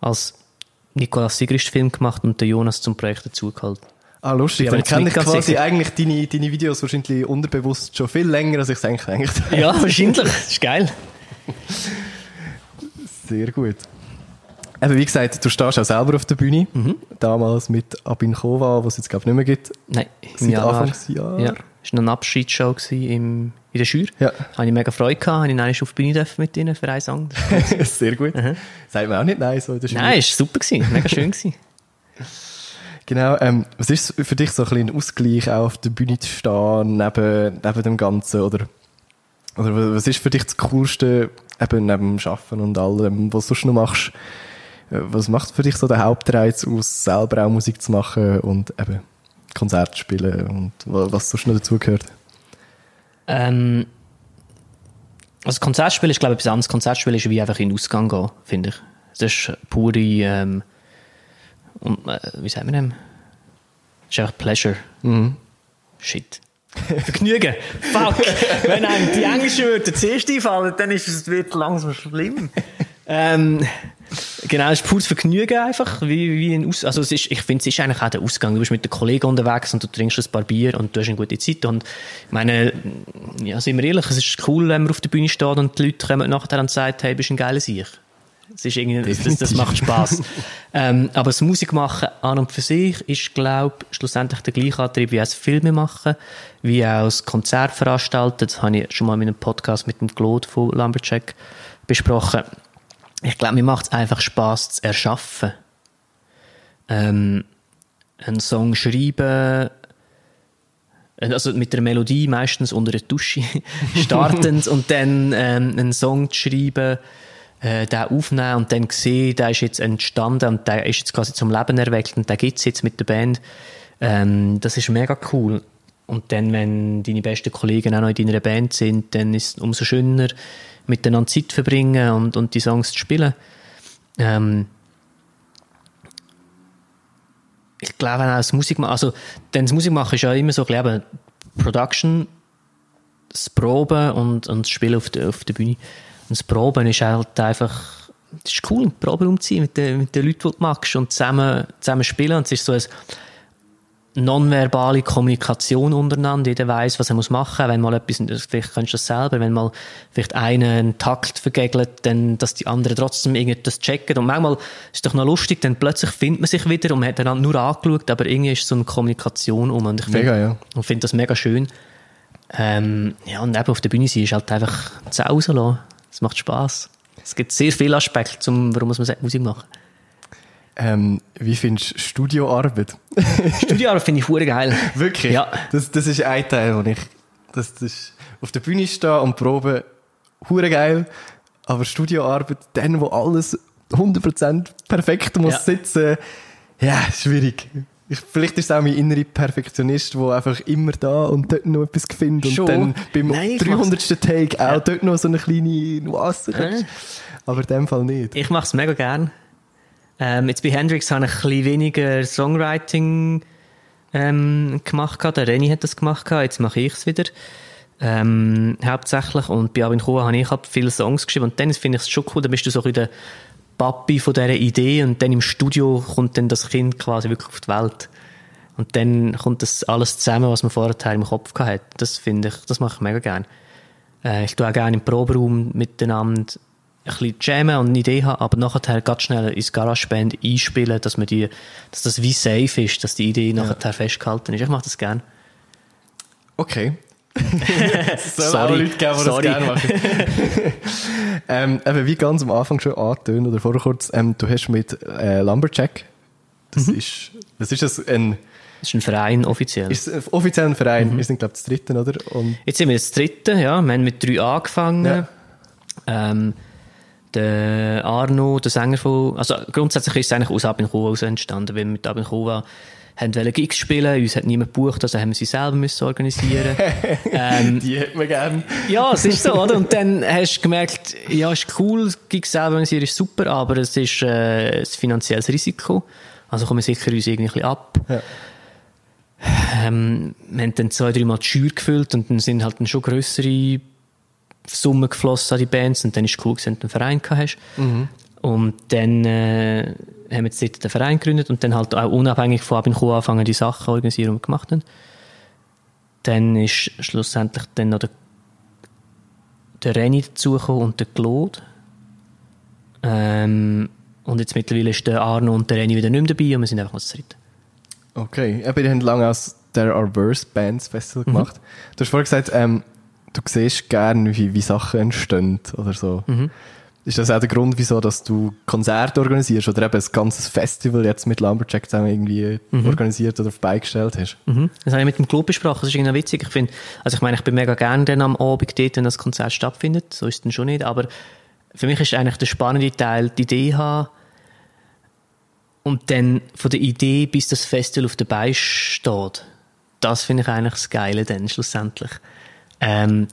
als Nikolaus Sigrist Film gemacht und der Jonas zum Projekt dazugehalten. Ah, lustig. Ja, Dann kenne ich quasi sicher. eigentlich deine, deine Videos wahrscheinlich unterbewusst schon viel länger, als ich es eigentlich gedacht habe. Ja, wahrscheinlich. Das ist geil. Sehr gut. Eben, wie gesagt, du stehst auch selber auf der Bühne. Mhm. Damals mit Abin Kova, was es jetzt, glaube ich, nicht mehr gibt. Nein, im Januar. Anfangsjahr? Ja. Es war noch eine Abschiedsshow in der Schür. Ja. Habe ich mega Freude gehabt. Habe ich einmal auf die Bühne mit ihnen für einen Song. Sehr gut. Sagt man auch nicht nein, so in der Schule. Nein, es war super. Gewesen. Mega schön. Gewesen. Genau. Ähm, was ist für dich so ein bisschen ein Ausgleich, auch auf der Bühne zu stehen, neben, neben dem Ganzen? Oder, oder was ist für dich das Coolste, eben neben dem Arbeiten und allem, was du sonst noch machst? Äh, Was macht für dich so den Hauptreiz aus, selber auch Musik zu machen und eben Konzerte zu spielen und wa- was sonst noch dazugehört? Ähm, also Konzertspiel ist, glaube ich, etwas anderes. Konzertspiel ist wie einfach in den Ausgang gehen, finde ich. Das ist pure, ähm, und, äh, wie sagt man dem? Das ist einfach Pleasure. Shit. Vergnügen. Fuck. Wenn einem die englischen Wörter zuerst einfallen, dann ist es wird langsam schlimm. ähm, genau, es ist pures Vergnügen einfach, wie, wie ein Aus also es ist, ich finde, es ist eigentlich auch der Ausgang. Du bist mit den Kollegen unterwegs und du trinkst ein paar Bier und du hast eine gute Zeit und ich meine, ja, sind wir ehrlich, es ist cool, wenn man auf der Bühne steht und die Leute kommen nachher und sagen, hey, bist ein geiler Sieg. Es ist irgendwie, das, das macht Spaß. ähm, aber das Musikmachen an und für sich ist, glaube ich, schlussendlich der gleiche Antrieb wie auch das Filme machen, wie auch das Konzert veranstalten. Das habe ich schon mal in einem Podcast mit dem Claude von Lumberjack besprochen. Ich glaube, mir macht es einfach Spaß zu erschaffen. Ähm, einen Song schreiben, also mit der Melodie meistens unter der Dusche startend und dann ähm, einen Song zu schreiben, äh, den aufnehmen und dann sehen, der ist jetzt entstanden und der ist jetzt quasi zum Leben erweckt und der gibt's jetzt mit der Band. Ähm, das ist mega cool. Und dann, wenn deine besten Kollegen auch noch in deiner Band sind, dann ist es umso schöner, miteinander Zeit zu verbringen und, und die Songs zu spielen. Ähm, ich glaube auch das Musikmachen, also denn das Musikmachen ist ja immer so ein bisschen Production, das Proben und, und das Spielen auf der, auf der Bühne. Und das Proben ist halt einfach, das ist cool, Proben umziehen mit den, mit den Leuten, die du magst und zusammen, zusammen spielen. Und es ist so eine nonverbale Kommunikation untereinander. Jeder weiß, was er muss machen muss. Wenn mal etwas, vielleicht kannst du das selber, wenn mal vielleicht einer einen Takt vergegelt, dann, dass die anderen trotzdem irgendwie das checken. Und manchmal ist es doch noch lustig, dann plötzlich findet man sich wieder und man hat einander nur angeschaut, aber irgendwie ist so eine Kommunikation um. Und ich Mega, ja. Und finde das mega schön. Ähm, ja, und eben auf der Bühne sein ist halt einfach zu Hause lassen. Es macht Spass. Es gibt sehr viele Aspekte, zum, warum muss man Musik machen. Ähm, wie findest du Studioarbeit? Studioarbeit finde ich hure geil. Wirklich? Ja. Das, das ist ein Teil, wo ich, das, das ist auf der Bühne stehen und proben, hure geil. Aber Studioarbeit, dann, wo alles 100% perfekt muss Ja. sitzen, ja, schwierig. Ich, vielleicht ist es auch mein innerer Perfektionist, der einfach immer da und dort noch etwas findet Schon. und dann beim Nein, ich 300. Take auch Ja. dort noch so eine kleine Nuance. Äh. Aber in dem Fall nicht. Ich mache es mega gern. Ähm, jetzt bei Hendrix habe ich ein bisschen weniger Songwriting ähm, gemacht. Der Renny hat das gemacht. Jetzt mache ich es wieder. Ähm, hauptsächlich. Und bei Abin Chua habe ich halt viele Songs geschrieben. Und dann finde ich es schon cool, da bist du so in der Papi von dieser Idee und dann im Studio kommt dann das Kind quasi wirklich auf die Welt. Und dann kommt das alles zusammen, was man vorher im Kopf hatte. Das finde ich, das mache ich mega gerne. Äh, ich tue auch gerne im Proberaum miteinander ein bisschen jammen und eine Idee haben, aber nachher ganz schnell ins GarageBand einspielen, dass man die, dass das wie safe ist, dass die Idee nachher festgehalten ist. Ich mache das gerne. Okay. Es soll auch Leute geben, die das gerne machen. ähm, eben wie ganz am Anfang schon angetönt, oder vorher kurz, ähm, du hast mit äh, Lumberjack, das Mhm. ist, das ist das ein, Das ist ein Verein, offiziell. ist ein offizieller Verein, Mhm. wir sind glaube ich das dritte, oder? Und, Jetzt sind wir das dritte, ja. Wir haben mit drei angefangen. Ja. Ähm, der Arno, der Sänger von, also grundsätzlich ist es eigentlich aus Abin Chua aus entstanden, weil wir mit Abin Chua haben Gigs spielen, uns hat niemand gebucht, also haben wir sie selber müssen organisieren. ähm, die hat man gerne. ja, es ist so, oder? Und dann hast du gemerkt, ja, ist cool, Gigs selber organisieren ist super, aber es ist äh, ein finanzielles Risiko. Also kommen wir sicher uns irgendwie ein bisschen ab. Ja. Ähm, wir haben dann zwei, dreimal die Schür gefüllt und dann sind halt dann schon grössere Summen geflossen an die Bands und dann ist es cool, wenn du einen Verein gehabt hast. Und dann äh, haben wir jetzt dort den Verein gegründet und dann halt auch unabhängig von Abin Kuh angefangen, die Sachen zu organisieren, wir gemacht haben. Dann ist schlussendlich dann noch der, der Renny dazugekommen und der Claude. Ähm, und jetzt mittlerweile ist der Arno und der Renny wieder nicht mehr dabei und wir sind einfach noch zu dritt. Okay, eben, die haben lange als There Are Worse Bands Festival gemacht. Du hast vorhin gesagt, ähm, du siehst gerne, wie, wie Sachen entstehen oder so. Ist das auch der Grund, wieso dass du Konzerte organisierst oder eben ein ganzes Festival jetzt mit Lumberjack zusammen irgendwie organisiert oder vorbeigestellt hast? Mhm. Das habe ich mit dem Club besprochen. Das ist irgendwie witzig. Ich finde, also ich meine, ich bin mega gerne dann am Abend dort, wenn das Konzert stattfindet. So ist es dann schon nicht. Aber für mich ist eigentlich der spannende Teil, die Idee haben und dann von der Idee bis das Festival auf der Beine steht. Das finde ich eigentlich das Geile dann schlussendlich. Ähm,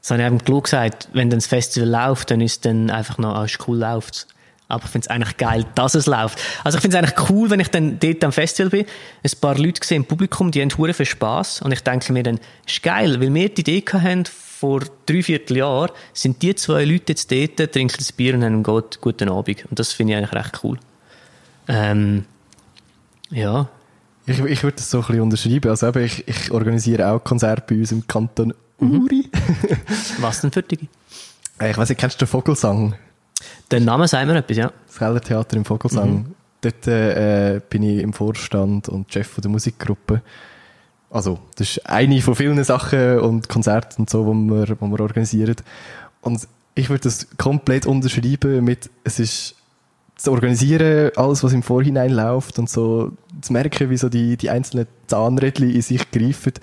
das habe ich eben Club gesagt, wenn dann das Festival läuft, dann ist dann einfach noch, ah, cool, läuft's. Aber ich finde es eigentlich geil, dass es läuft. Also ich finde es eigentlich cool, wenn ich dann dort am Festival bin, ein paar Leute sehe im Publikum, die haben hure viel Spass und ich denke mir dann, ist geil, weil wir die Idee hatten, vor drei Vierteljahren, sind die zwei Leute jetzt dort, trinken das Bier und haben einen gut, guten Abend. Und das finde ich eigentlich recht cool. Ähm, ja. Ich, ich würde das so ein bisschen unterschreiben. Also eben, ich, ich organisiere auch Konzerte bei uns im Kanton Uri. Was denn für Digi? Äh, ich weiß nicht, kennst du den Vogelsang? Der Name sagt mir etwas, ja. Das Kellertheater im Vogelsang. Dort äh, bin ich im Vorstand und Chef von der Musikgruppe. Also, das ist eine von vielen Sachen und Konzerten und so, die wir, die wir organisieren. Und ich würde das komplett unterschreiben mit, es ist zu organisieren, alles, was im Vorhinein läuft und so zu merken, wie so die, die einzelnen Zahnrädchen in sich greifen,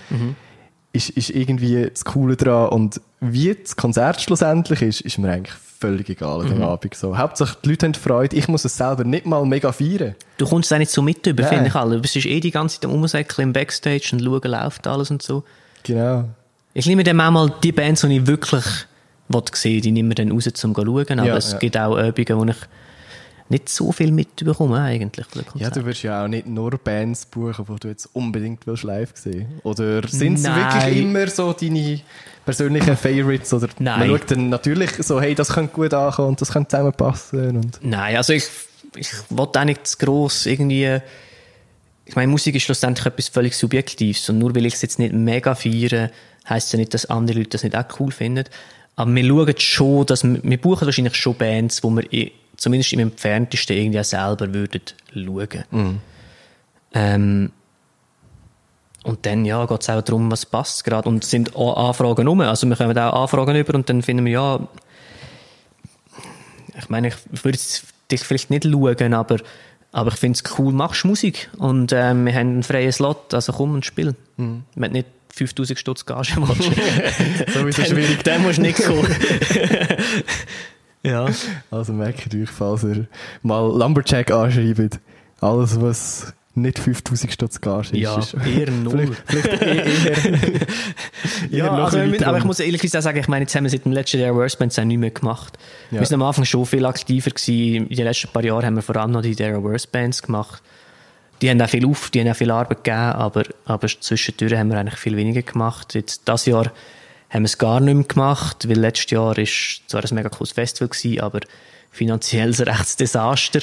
ist, ist irgendwie das Coole dran. Und wie das Konzert schlussendlich ist, ist mir eigentlich völlig egal an dem Abend. So. Hauptsache, die Leute haben Freude. Ich muss es selber nicht mal mega feiern. Du kommst auch nicht so mit über, finde ich alle. Du bist eh die ganze Zeit am Umsäckeln im Backstage und schauen, läuft alles und so. Genau. Ich nehme dann auch mal die Bands, die ich wirklich will sehen die nehme ich dann raus, um zu schauen. Aber Ja, es ja. gibt auch Übungen, wo ich nicht so viel mitbekomme, eigentlich. Ja, du wirst ja auch nicht nur Bands buchen, die du jetzt unbedingt willst live sehen Oder sind es wirklich immer so deine persönlichen Favorites? Oder Nein. man schaut dann natürlich so, hey, das könnte gut ankommen und das könnte zusammenpassen. Und Nein, also ich, ich will auch nicht zu gross irgendwie. Ich meine, Musik ist schlussendlich etwas völlig Subjektives. Und nur weil ich es jetzt nicht mega feiere, heisst ja nicht, dass andere Leute das nicht auch cool finden. Aber wir schauen schon, dass wir, wir buchen wahrscheinlich schon Bands, wo wir i- zumindest im entferntesten irgendwie auch selber würden schauen. Ähm, und dann, ja, geht es auch darum, was passt gerade. Und es sind auch Anfragen rum. Also wir kommen auch Anfragen über und dann finden wir, ja, ich meine, ich würde dich vielleicht nicht schauen, aber, aber ich finde es cool, machst Musik. Und ähm, wir haben einen freien Slot, also komm und spiel. Mhm. Wenn du nicht 5000 Stutz Gage machst, sowieso schwierig. dann musst du nicht kommen. ja. Also merkt euch, falls ihr mal Lumberjack anschreibt, alles, was nicht 5000 Stutz Gage ist, Ja, ist eher null. vielleicht, vielleicht eher, eher, Ja, also, aber ich muss ehrlich gesagt sagen, ich meine, jetzt haben wir seit dem letzten Jahr Worst Bands auch nicht mehr gemacht. Ja. Wir sind am Anfang schon viel aktiver gewesen. In den letzten paar Jahren haben wir vor allem noch die Dare Worst Bands gemacht. Die haben auch viel auf, die haben auch viel Arbeit gegeben, aber, aber zwischendurch haben wir eigentlich viel weniger gemacht. Jetzt, das Jahr haben wir es gar nicht mehr gemacht, weil letztes Jahr ist zwar ein mega cooles Festival gewesen, aber finanzielles Rechtsdesaster.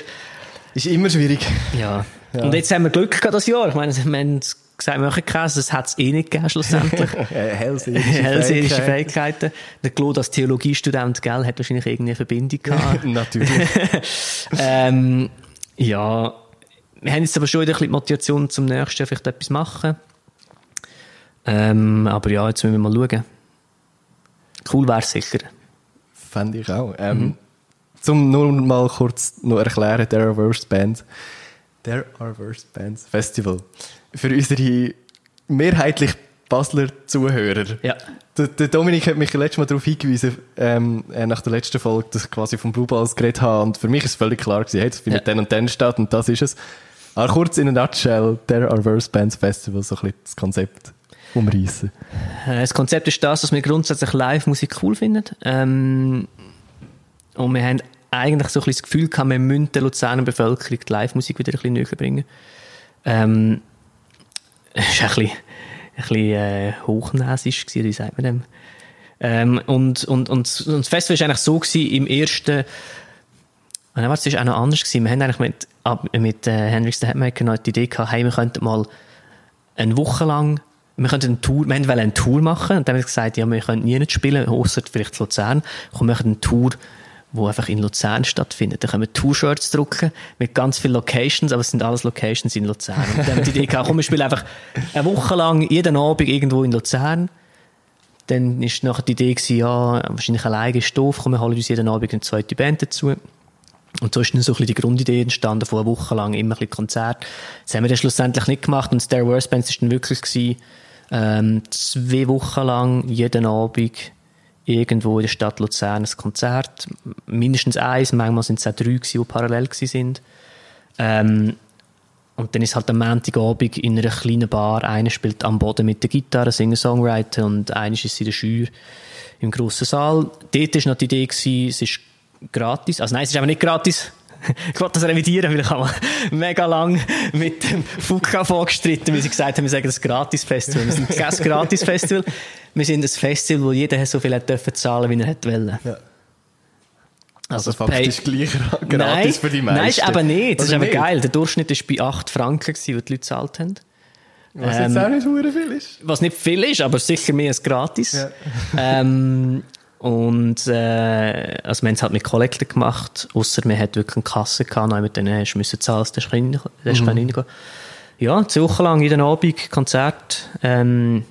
Ist immer schwierig. Ja. Und jetzt haben wir Glück gehabt das Jahr. Ich meine, wir haben gesagt, wir machen Käse, das hat es eh nicht gegeben, schlussendlich. Äh, Hellseherische Hellseherische Fähigkeit. Fähigkeiten. Der Claude als Theologiestudent, gell, hat wahrscheinlich irgendwie eine Verbindung gehabt. Natürlich. ähm, ja, wir haben jetzt aber schon wieder ein bisschen Motivation zum nächsten vielleicht etwas machen. Ähm, aber ja, jetzt müssen wir mal schauen. Cool wäre sicher. Fände ich auch. Ähm, Zum nur mal kurz noch erklären, der Are Worst Bands. There Are Worst Bands Festival. Für unsere mehrheitlich Basler Zuhörer. Ja. Der, der Dominik hat mich letztes Mal darauf hingewiesen, ähm, äh, nach der letzten Folge, dass ich quasi vom Blue Balls geredet habe. Und für mich ist es völlig klar gewesen, hey, das findet Ja. dann und dann statt und das ist es. Aber kurz in a nutshell, There Are Worst Bands Festival, so ein bisschen das Konzept umreißen. Äh, Das Konzept ist das, dass wir grundsätzlich Live-Musik cool finden. Ähm, und wir haben eigentlich so ein bisschen das Gefühl gehabt, wir müssen der Luzerner Bevölkerung die Live-Musik wieder ein bisschen näher bringen. Ähm, es war ein bisschen, ein bisschen äh, hochnäsig, gewesen, wie sagt man dem? Ähm, und, und, und, und das Festival war eigentlich so gewesen, im ersten warte, es war auch noch anders. Gewesen. Wir haben eigentlich mit, mit äh, Hendrix the Headmaker noch die Idee gehabt, hey, wir könnten mal eine Woche lang, wir könnten eine Tour, wir wollten eine Tour machen und dann haben wir gesagt, ja, wir können nie nicht spielen, außer vielleicht Luzern. Wir machen eine Tour, die einfach in Luzern stattfindet. Da können wir Tour-Shirts drucken mit ganz vielen Locations, aber es sind alles Locations in Luzern. Und dann haben wir die Idee gehabt, komm, wir spielen einfach eine Woche lang jeden Abend irgendwo in Luzern. Dann ist nachher die Idee gewesen, ja, wahrscheinlich alleine ist doof, komm, wir holen uns jeden Abend eine zweite Band dazu. Und so ist dann so ein bisschen die Grundidee entstanden, von einer Woche lang immer ein bisschen Konzert. Das haben wir dann schlussendlich nicht gemacht und Stair Worst Bands ist dann wirklich gewesen, ähm, zwei Wochen lang, jeden Abend, irgendwo in der Stadt Luzern ein Konzert. Mindestens eins, manchmal sind es auch drei die parallel sind. Ähm, und dann ist halt am Montagabend in einer kleinen Bar, einer spielt am Boden mit der Gitarre, Singer-Songwriter und einer ist in der Schür im grossen Saal. Dort war noch die Idee, gewesen, es ist gratis. Also nein, es ist aber nicht gratis. Ich wollte das revidieren, weil ich habe mega lang mit dem FUKA gestritten, weil sie gesagt haben, wir sagen das Gratis-Festival. Wir sind kein Gratis-Festival. Wir sind ein Festival, wo jeder so viel hat dürfen zahlen, wie er hätte wollen. Ja. Also, Also faktisch gleich gratis nein, für die meisten. Nein, ist aber nicht. Das ist Oder aber geil. Der Durchschnitt war bei 8 Franken, die die Leute gezahlt haben. Was Ähm, jetzt auch nicht viel ist. Was nicht viel ist, aber sicher mehr als gratis. Ja. Ähm, und äh, also wir haben es halt mit Kollekten gemacht, außer wir hatten wirklich eine Kasse gehabt, mit denen hast du müssen zahlen, rein, dass du reingehen Ja, zwei Wochen lang jeden Abend Konzert, ähm,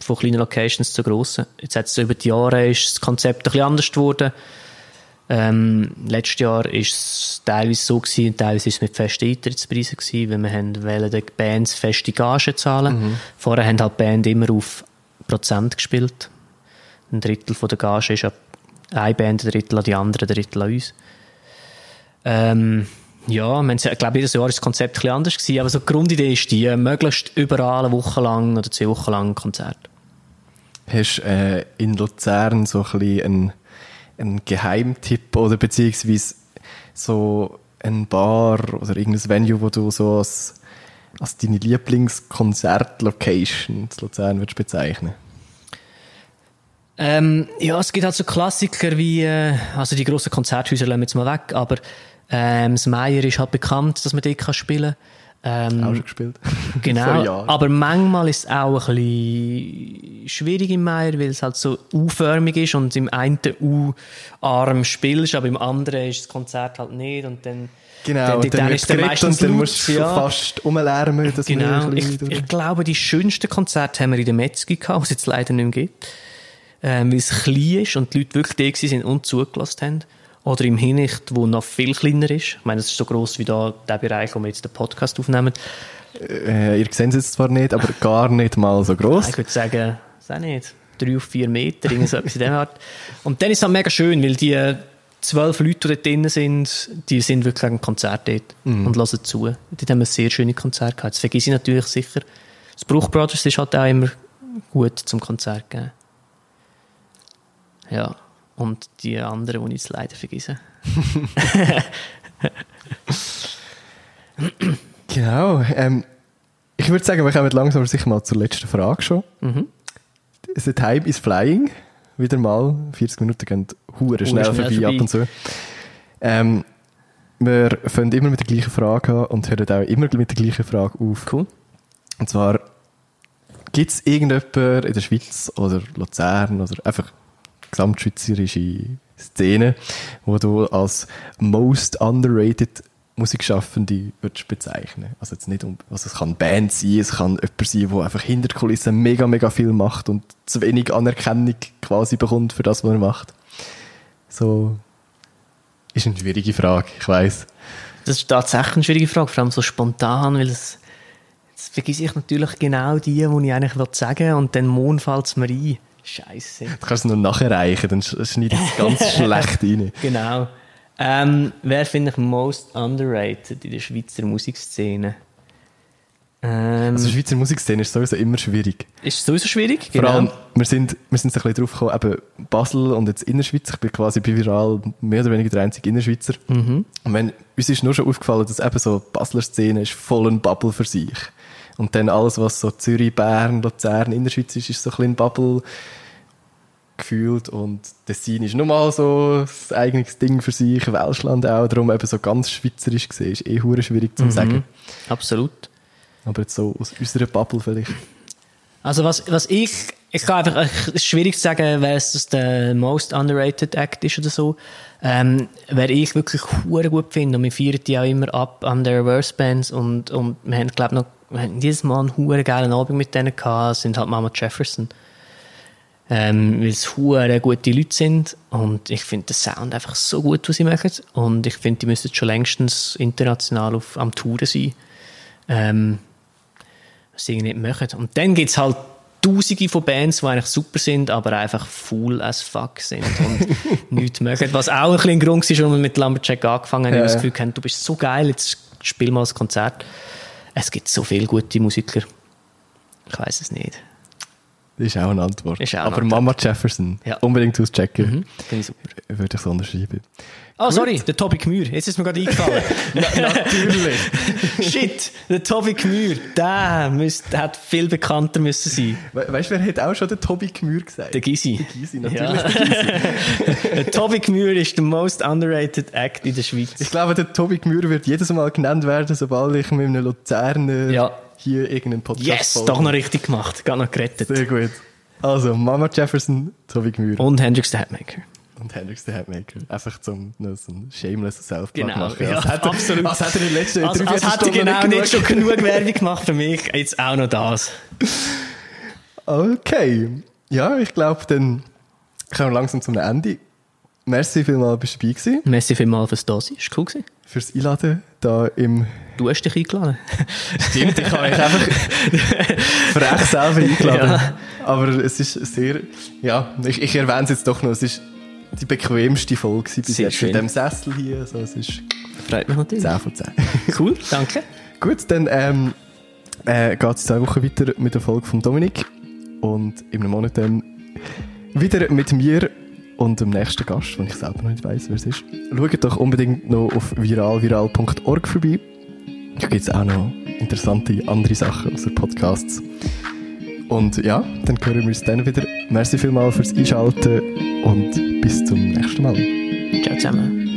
von kleinen Locations zu grossen. Jetzt hat es über die Jahre ist das Konzept ein bisschen anders geworden. Ähm, letztes Jahr war es teilweise so gewesen, und teilweise ist es mit festen Eintrittspreisen gewesen, weil wir haben wollen den Bands feste Gage zahlen. Vorher haben halt die Band immer auf Prozent gespielt. Ein Drittel von der Gage ist ab eine Band, ein Drittel an die andere, ein Drittel an uns. Ähm, ja, ich glaube, jedes Jahr ist das Konzept ein anders gewesen, aber so die Grundidee ist die, äh, möglichst überall eine Woche lang oder zwei Wochen lang ein Konzert. Hast du äh, in Luzern so ein einen, einen Geheimtipp oder beziehungsweise so ein Bar oder irgendein Venue, wo du so als, als deine Lieblingskonzertlocation in Luzern würdest bezeichnen? Ähm, ja, es gibt halt so Klassiker wie, äh, also die grossen Konzerthäuser lassen wir jetzt mal weg, aber ähm, das Meier ist halt bekannt, dass man dort kann spielen kann. Auch Ähm, schon gespielt? Genau, aber manchmal ist es auch ein bisschen schwierig im Meier, weil es halt so U-förmig ist und im einen U-Arm spielst, aber im anderen ist das Konzert halt nicht und dann Genau, dann, und dann, ist dann geredet meistens und dann musst du ja. fast umlärmen, dass Genau, ich, ich glaube, die schönsten Konzerte haben wir in der Metzgi gehabt, was es jetzt leider nicht mehr gibt. Ähm, weil es klein ist und die Leute wirklich da sind und zugelassen haben. Oder im Hinricht, wo noch viel kleiner ist. Ich meine, es ist so gross wie da der Bereich, wo wir jetzt den Podcast aufnehmen. äh, ihr seht es jetzt zwar nicht, aber gar nicht mal so gross. Ich würde sagen, das auch nicht. Drei auf vier Meter, irgend so etwas in der Art. Und dann ist es halt mega schön, weil die zwölf Leute, die dort drin sind, die sind wirklich einem Konzert dort und hören zu. Dort haben wir sehr schöne Konzerte gehabt. Das vergesse ich natürlich sicher. Das Bruch Brothers ist halt auch immer gut zum Konzert geben. Ja. Und die anderen, die ich jetzt leider vergesse. Genau. Ähm, ich würde sagen, wir kommen langsam sicher mal zur letzten Frage schon. Mhm. The Time is Flying. wieder mal. 40 Minuten gehen hure schnell, schnell vorbei, vorbei. ab und zu. Ähm, wir fangen immer mit der gleichen Frage an und hören auch immer mit der gleichen Frage auf. Cool. Und zwar, gibt es irgendjemanden in der Schweiz oder Luzern oder einfach gesamtschweizerische Szene, wo du als most underrated Musikschaffende würdest bezeichnen? Also jetzt nicht um, also es kann Band sein, es kann jemand sein, der einfach hinter der Kulisse mega, mega viel macht und zu wenig Anerkennung quasi bekommt für das, was er macht. So, ist eine schwierige Frage, ich weiß. Das ist tatsächlich eine schwierige Frage, vor allem so spontan, weil es, jetzt vergesse ich natürlich genau die, die ich eigentlich sagen will, und dann morgen fällt es mir ein. Scheiße. Du kannst es nur nachreichen, dann sch- schneidet es ganz schlecht rein. Genau. Ähm, wer finde ich most underrated in der Schweizer Musikszene? Ähm, Also, Schweizer Musikszene ist sowieso immer schwierig. ist sowieso schwierig. Vor allem, wir sind, wir sind so ein bisschen drauf gekommen, eben Basel und jetzt Innerschweiz. Ich bin quasi bei Viral mehr oder weniger der einzige Innerschweizer. Und wenn, uns ist nur schon aufgefallen, dass eben so Basler Szene ist voll ein Bubble für sich. Und dann alles, was so Zürich, Bern, Luzern, Innerschweiz ist, ist so ein bisschen Bubble gefühlt. Und Tessin ist nochmal so ein eigenes Ding für sich, Welschland auch. Darum eben so ganz schweizerisch gesehen, ist eh hure schwierig zu sagen. Absolut. Aber jetzt so aus unserer Bubble vielleicht. Also was, was ich, ich kann einfach, es ist schwierig zu sagen, wer es das der most underrated Act ist oder so. Ähm, wer ich wirklich hure gut finde und wir feiern die auch immer ab an der Reverse Bands und, und wir haben, glaube noch, wir haben jedes Mal einen hure geilen Abend mit denen gehabt, sind halt Mama Jefferson. Ähm, weil es hure gute Leute sind und ich finde den Sound einfach so gut, was sie machen und ich finde, die müssten schon längstens international auf, am Touren sein. Ähm, was sie nicht machen. Und dann gibt es halt Tausende von Bands, die eigentlich super sind, aber einfach full as fuck sind und nichts machen. Was auch ein bisschen ein Grund war, warum wir mit Lumberjack angefangen haben, Ja, weil wir das. Gefühl hatten, du bist so geil, jetzt spiel mal ein Konzert. Es gibt so viele gute Musiker. Ich weiß es nicht. Das ist auch eine Antwort. Auch eine Aber Antwort. Mama Jefferson, Ja. unbedingt auschecken. Mhm. Finde ich super. Würde ich so unterschreiben. Oh, sorry, der Tobi Gmür. Jetzt ist mir gerade eingefallen. Natürlich. Shit, der Tobi Gmür, der, müsste, der hat viel bekannter müssen sein. We weißt du, wer hat auch schon den Tobi Gmür gesagt? Der Gysi. Der Gysi, natürlich. Ja. der Gysi. Der Tobi Gmür ist der most underrated Act in der Schweiz. Ich glaube, der Tobi Gmür wird jedes Mal genannt werden, sobald ich mit einem Luzerner Ja. hier irgendeinen Podcast Yes, folge. doch noch richtig gemacht. Gar noch gerettet. Sehr gut. Also, Mama Jefferson, Tobi Gmür Und Hendrix the Hatmaker. Und Hendrix the Hatmaker. Einfach zum noch so ein shameless self Genau, machen. ja, als hätte er, absolut. Als hätte er in den letzten Also, drei als hätte ich Stunden genau nicht schon genug- Werbung gemacht für mich, jetzt auch noch das. Okay. Ja, ich glaube, dann kommen wir langsam zum Ende. Merci vielmals, bist du dabei gewesen. Merci vielmals fürs da sein. Ist cool gewesen. Fürs Einladen da im Du hast dich eingeladen. Stimmt, ich habe mich einfach frech selber eingeladen. Ja. Aber es ist sehr, ja, ich, ich erwähne es jetzt doch noch, es ist die bequemste Folge bis Sehr jetzt schön. in diesem Sessel hier. Also es ist Freut mich natürlich. 10 von 10. Cool, danke. Gut, dann ähm, äh, geht es zwei Wochen weiter mit der Folge von Dominik. Und in einem Monat dann wieder mit mir und dem nächsten Gast, den ich selber noch nicht weiss, wer es ist. Schaut doch unbedingt noch auf viralviral.org vorbei. Da gibt es auch noch interessante andere Sachen außer Podcasts. Und ja, dann hören wir uns dann wieder. Merci vielmals fürs Einschalten und bis zum nächsten Mal. Ciao zusammen.